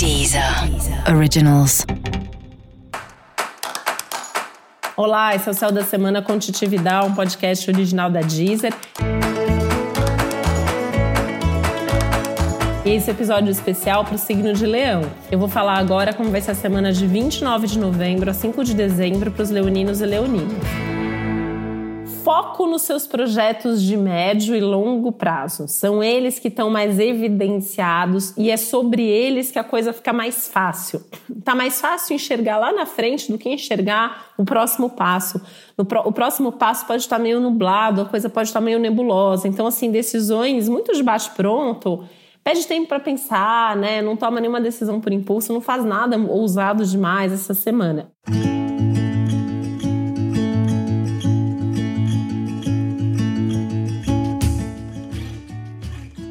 Deezer Originals. Olá, esse é o Céu da Semana com Titi Vidal, um podcast original da Deezer. E esse episódio especial para o signo de Leão. Eu vou falar agora como vai ser a semana de 29 de novembro a 5 de dezembro para os leoninos e leoninas foco nos seus projetos de médio e longo prazo. São eles que estão mais evidenciados e é sobre eles que a coisa fica mais fácil. Tá mais fácil enxergar lá na frente do que enxergar o próximo passo. O próximo passo pode estar meio nublado, a coisa pode estar meio nebulosa. Então, assim, decisões muito de bate-pronto. Pede tempo para pensar, né? Não toma nenhuma decisão por impulso, não faz nada ousado demais essa semana.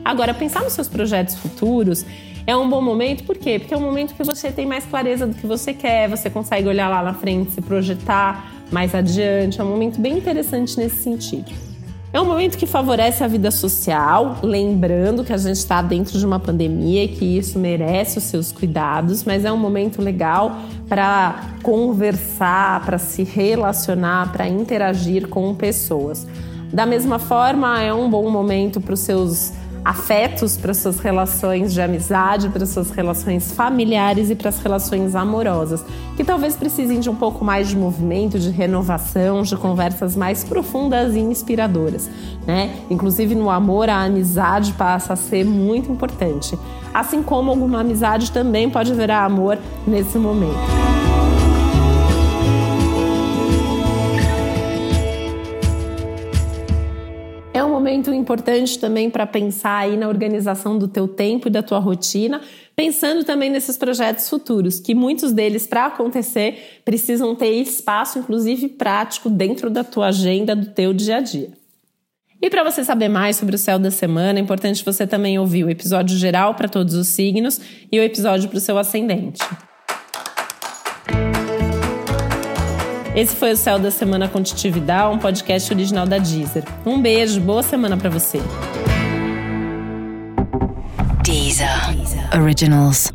Agora, pensar nos seus projetos futuros é um bom momento, por quê? Porque é um momento que você tem mais clareza do que você quer, você consegue olhar lá na frente, se projetar mais adiante. É um momento bem interessante nesse sentido. É um momento que favorece a vida social, lembrando que a gente está dentro de uma pandemia e que isso merece os seus cuidados, mas é um momento legal para conversar, para se relacionar, para interagir com pessoas. Da mesma forma, é um bom momento para os seus afetos para suas relações de amizade, para suas relações familiares e para as relações amorosas, que talvez precisem de um pouco mais de movimento, de renovação, de conversas mais profundas e inspiradoras, né? Inclusive no amor, a amizade passa a ser muito importante, assim como alguma amizade também pode virar amor nesse momento. Momento importante também para pensar aí na organização do teu tempo e da tua rotina, pensando também nesses projetos futuros, que muitos deles para acontecer precisam ter espaço inclusive prático dentro da tua agenda do teu dia a dia. E para você saber mais sobre o céu da semana, é importante você também ouvir o episódio geral para todos os signos e o episódio para o seu ascendente. Esse foi o Céu da Semana Vidal, um podcast original da Deezer. Um beijo, boa semana para você. Deezer. Deezer. Originals.